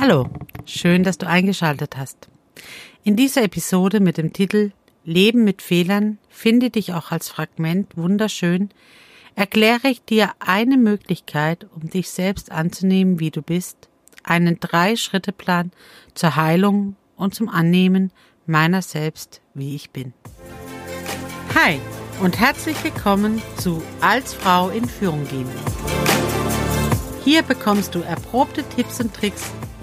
Hallo, schön, dass du eingeschaltet hast. In dieser Episode mit dem Titel Leben mit Fehlern finde dich auch als Fragment wunderschön, erkläre ich dir eine Möglichkeit, um dich selbst anzunehmen, wie du bist, einen Drei-Schritte-Plan zur Heilung und zum Annehmen meiner selbst, wie ich bin. Hi und herzlich willkommen zu Als Frau in Führung gehen. Hier bekommst du erprobte Tipps und Tricks,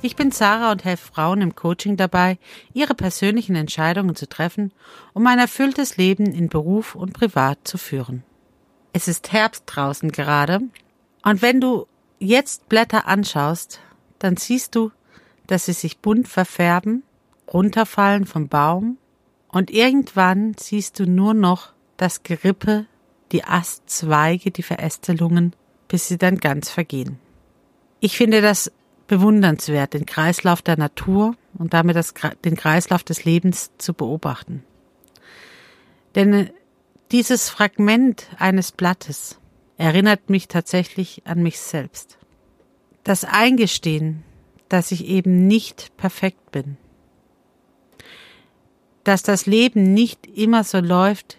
ich bin Sarah und helfe Frauen im Coaching dabei, ihre persönlichen Entscheidungen zu treffen, um ein erfülltes Leben in Beruf und Privat zu führen. Es ist Herbst draußen gerade und wenn du jetzt Blätter anschaust, dann siehst du, dass sie sich bunt verfärben, runterfallen vom Baum und irgendwann siehst du nur noch das Gerippe, die Astzweige, die Verästelungen, bis sie dann ganz vergehen. Ich finde das bewundernswert, den Kreislauf der Natur und damit das, den Kreislauf des Lebens zu beobachten. Denn äh, dieses Fragment eines Blattes erinnert mich tatsächlich an mich selbst. Das Eingestehen, dass ich eben nicht perfekt bin. Dass das Leben nicht immer so läuft,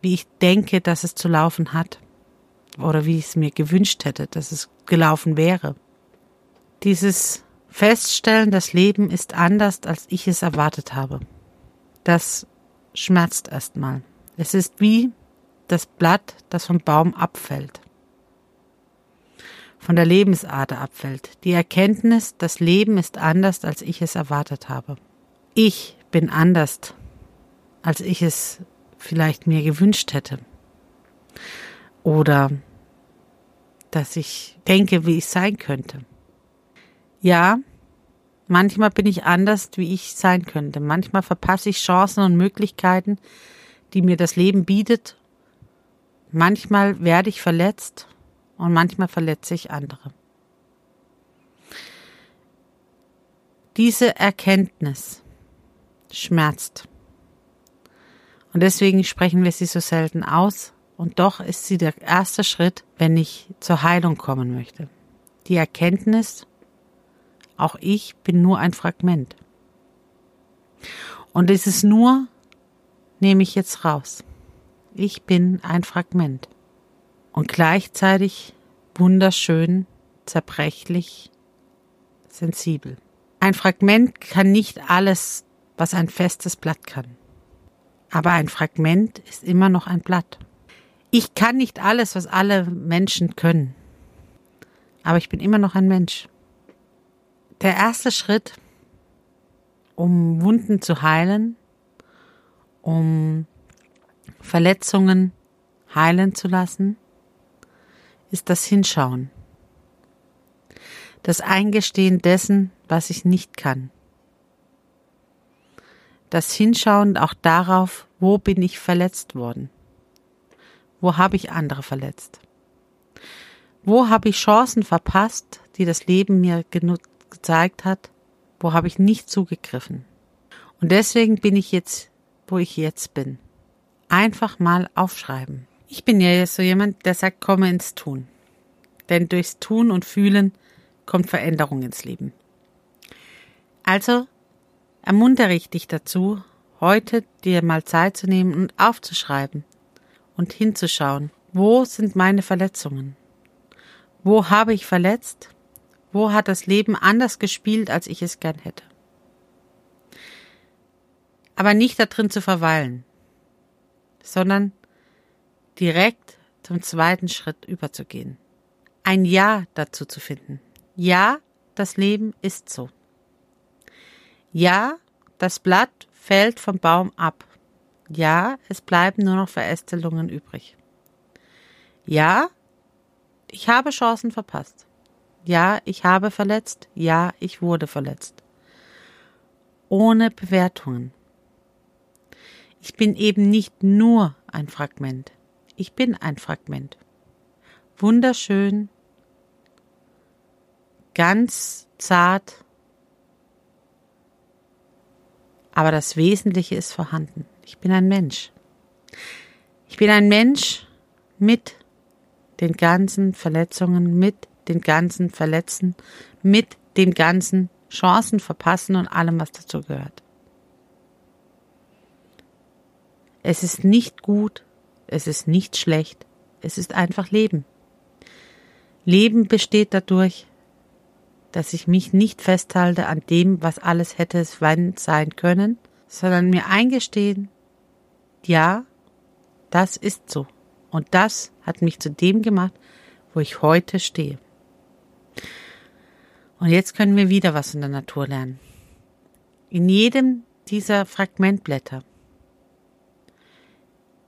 wie ich denke, dass es zu laufen hat. Oder wie ich es mir gewünscht hätte, dass es gelaufen wäre. Dieses Feststellen, das Leben ist anders, als ich es erwartet habe. Das schmerzt erstmal. Es ist wie das Blatt, das vom Baum abfällt. Von der Lebensader abfällt. Die Erkenntnis, das Leben ist anders, als ich es erwartet habe. Ich bin anders, als ich es vielleicht mir gewünscht hätte. Oder dass ich denke, wie ich sein könnte. Ja, manchmal bin ich anders, wie ich sein könnte. Manchmal verpasse ich Chancen und Möglichkeiten, die mir das Leben bietet. Manchmal werde ich verletzt und manchmal verletze ich andere. Diese Erkenntnis schmerzt. Und deswegen sprechen wir sie so selten aus. Und doch ist sie der erste Schritt, wenn ich zur Heilung kommen möchte. Die Erkenntnis, auch ich bin nur ein Fragment. Und dieses nur nehme ich jetzt raus. Ich bin ein Fragment. Und gleichzeitig wunderschön, zerbrechlich, sensibel. Ein Fragment kann nicht alles, was ein festes Blatt kann. Aber ein Fragment ist immer noch ein Blatt. Ich kann nicht alles, was alle Menschen können. Aber ich bin immer noch ein Mensch. Der erste Schritt, um Wunden zu heilen, um Verletzungen heilen zu lassen, ist das Hinschauen. Das Eingestehen dessen, was ich nicht kann. Das Hinschauen auch darauf, wo bin ich verletzt worden? Wo habe ich andere verletzt? Wo habe ich Chancen verpasst, die das Leben mir gezeigt hat, wo habe ich nicht zugegriffen. Und deswegen bin ich jetzt, wo ich jetzt bin. Einfach mal aufschreiben. Ich bin ja jetzt so jemand, der sagt, komme ins Tun. Denn durchs Tun und Fühlen kommt Veränderung ins Leben. Also ermuntere ich dich dazu, heute dir mal Zeit zu nehmen und aufzuschreiben und hinzuschauen, wo sind meine Verletzungen? Wo habe ich verletzt? Wo hat das Leben anders gespielt, als ich es gern hätte? Aber nicht darin zu verweilen, sondern direkt zum zweiten Schritt überzugehen. Ein Ja dazu zu finden. Ja, das Leben ist so. Ja, das Blatt fällt vom Baum ab. Ja, es bleiben nur noch Verästelungen übrig. Ja, ich habe Chancen verpasst. Ja, ich habe verletzt. Ja, ich wurde verletzt. Ohne Bewertungen. Ich bin eben nicht nur ein Fragment. Ich bin ein Fragment. Wunderschön, ganz zart, aber das Wesentliche ist vorhanden. Ich bin ein Mensch. Ich bin ein Mensch mit den ganzen Verletzungen, mit den ganzen Verletzen, mit den ganzen Chancen verpassen und allem, was dazu gehört. Es ist nicht gut, es ist nicht schlecht, es ist einfach Leben. Leben besteht dadurch, dass ich mich nicht festhalte an dem, was alles hätte wann sein können, sondern mir eingestehen, ja, das ist so. Und das hat mich zu dem gemacht, wo ich heute stehe. Und jetzt können wir wieder was in der Natur lernen. In jedem dieser Fragmentblätter,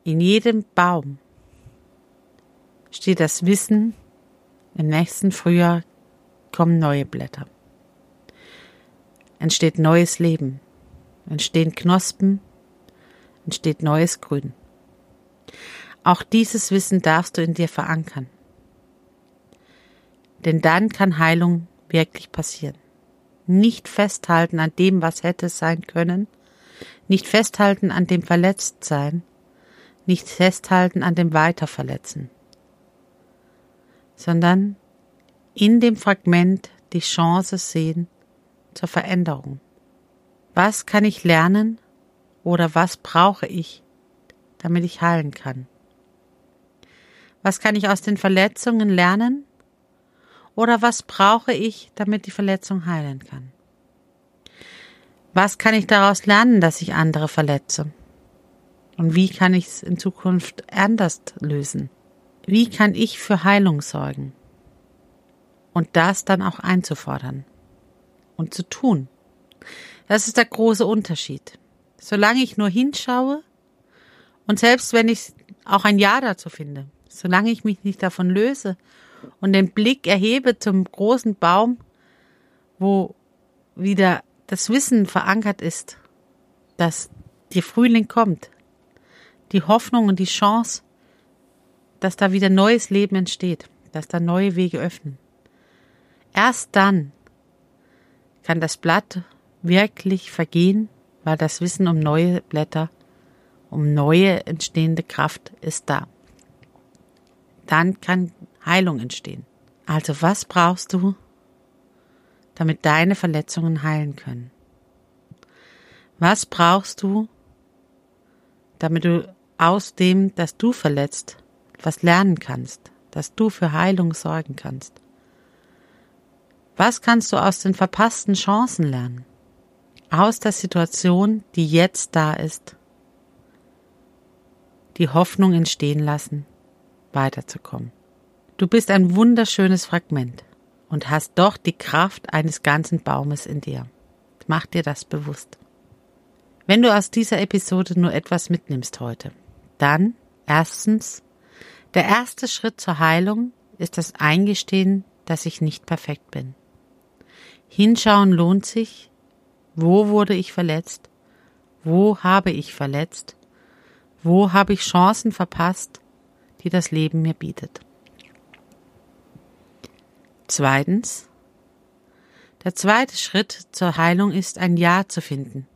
in jedem Baum steht das Wissen, im nächsten Frühjahr kommen neue Blätter. Entsteht neues Leben, entstehen Knospen, entsteht neues Grün. Auch dieses Wissen darfst du in dir verankern. Denn dann kann Heilung wirklich passieren. Nicht festhalten an dem, was hätte sein können, nicht festhalten an dem Verletztsein, nicht festhalten an dem Weiterverletzen, sondern in dem Fragment die Chance sehen zur Veränderung. Was kann ich lernen oder was brauche ich, damit ich heilen kann? Was kann ich aus den Verletzungen lernen oder was brauche ich, damit die Verletzung heilen kann? Was kann ich daraus lernen, dass ich andere verletze? Und wie kann ich es in Zukunft anders lösen? Wie kann ich für Heilung sorgen? Und das dann auch einzufordern und zu tun. Das ist der große Unterschied. Solange ich nur hinschaue und selbst wenn ich auch ein Ja dazu finde, solange ich mich nicht davon löse und den Blick erhebe zum großen Baum, wo wieder das Wissen verankert ist, dass der Frühling kommt, die Hoffnung und die Chance, dass da wieder neues Leben entsteht, dass da neue Wege öffnen. Erst dann kann das Blatt wirklich vergehen, weil das Wissen um neue Blätter, um neue entstehende Kraft ist da. Dann kann Heilung entstehen. Also was brauchst du, damit deine Verletzungen heilen können? Was brauchst du, damit du aus dem, dass du verletzt, was lernen kannst, dass du für Heilung sorgen kannst? Was kannst du aus den verpassten Chancen lernen? Aus der Situation, die jetzt da ist, die Hoffnung entstehen lassen, weiterzukommen. Du bist ein wunderschönes Fragment und hast doch die Kraft eines ganzen Baumes in dir. Mach dir das bewusst. Wenn du aus dieser Episode nur etwas mitnimmst heute, dann erstens, der erste Schritt zur Heilung ist das Eingestehen, dass ich nicht perfekt bin. Hinschauen lohnt sich. Wo wurde ich verletzt? Wo habe ich verletzt? Wo habe ich Chancen verpasst, die das Leben mir bietet? Zweitens. Der zweite Schritt zur Heilung ist ein Ja zu finden.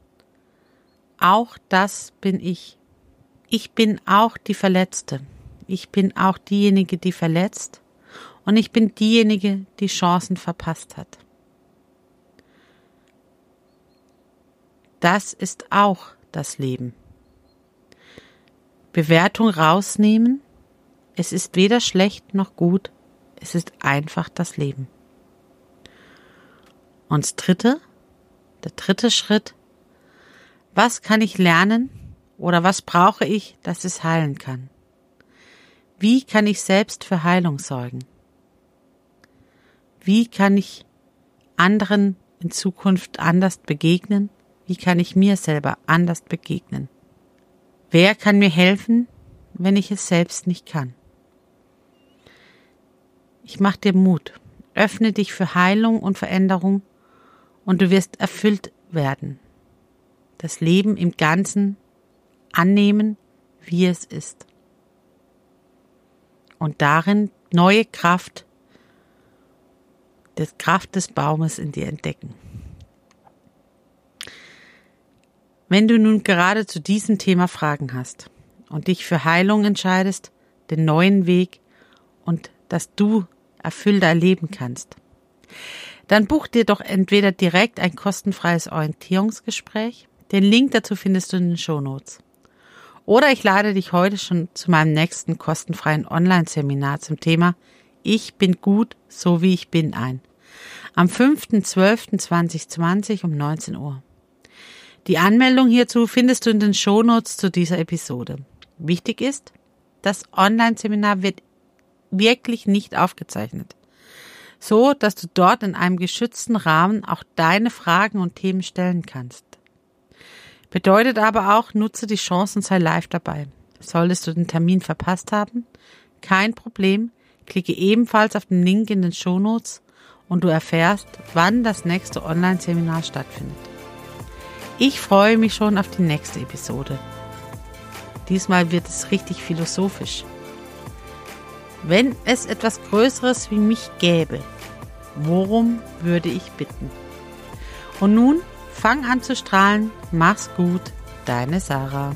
Auch das bin ich. Ich bin auch die Verletzte. Ich bin auch diejenige, die verletzt. Und ich bin diejenige, die Chancen verpasst hat. Das ist auch das Leben. Bewertung rausnehmen. Es ist weder schlecht noch gut. Es ist einfach das Leben. Und das dritte, der dritte Schritt. Was kann ich lernen oder was brauche ich, dass es heilen kann? Wie kann ich selbst für Heilung sorgen? Wie kann ich anderen in Zukunft anders begegnen? Wie kann ich mir selber anders begegnen? Wer kann mir helfen, wenn ich es selbst nicht kann? Ich mach dir Mut. Öffne dich für Heilung und Veränderung und du wirst erfüllt werden. Das Leben im Ganzen annehmen, wie es ist. Und darin neue Kraft, die Kraft des Baumes in dir entdecken. Wenn du nun gerade zu diesem Thema Fragen hast und dich für Heilung entscheidest, den neuen Weg und dass du erfüllter leben kannst, dann buch dir doch entweder direkt ein kostenfreies Orientierungsgespräch. Den Link dazu findest du in den Shownotes. Oder ich lade dich heute schon zu meinem nächsten kostenfreien Online-Seminar zum Thema Ich bin gut, so wie ich bin ein. Am 5.12.2020 um 19 Uhr. Die Anmeldung hierzu findest du in den Shownotes zu dieser Episode. Wichtig ist, das Online-Seminar wird wirklich nicht aufgezeichnet. So, dass du dort in einem geschützten Rahmen auch deine Fragen und Themen stellen kannst. Bedeutet aber auch, nutze die Chance und sei live dabei. Solltest du den Termin verpasst haben? Kein Problem. Klicke ebenfalls auf den Link in den Shownotes und du erfährst, wann das nächste Online-Seminar stattfindet. Ich freue mich schon auf die nächste Episode. Diesmal wird es richtig philosophisch. Wenn es etwas Größeres wie mich gäbe, worum würde ich bitten? Und nun fang an zu strahlen, mach's gut, deine Sarah.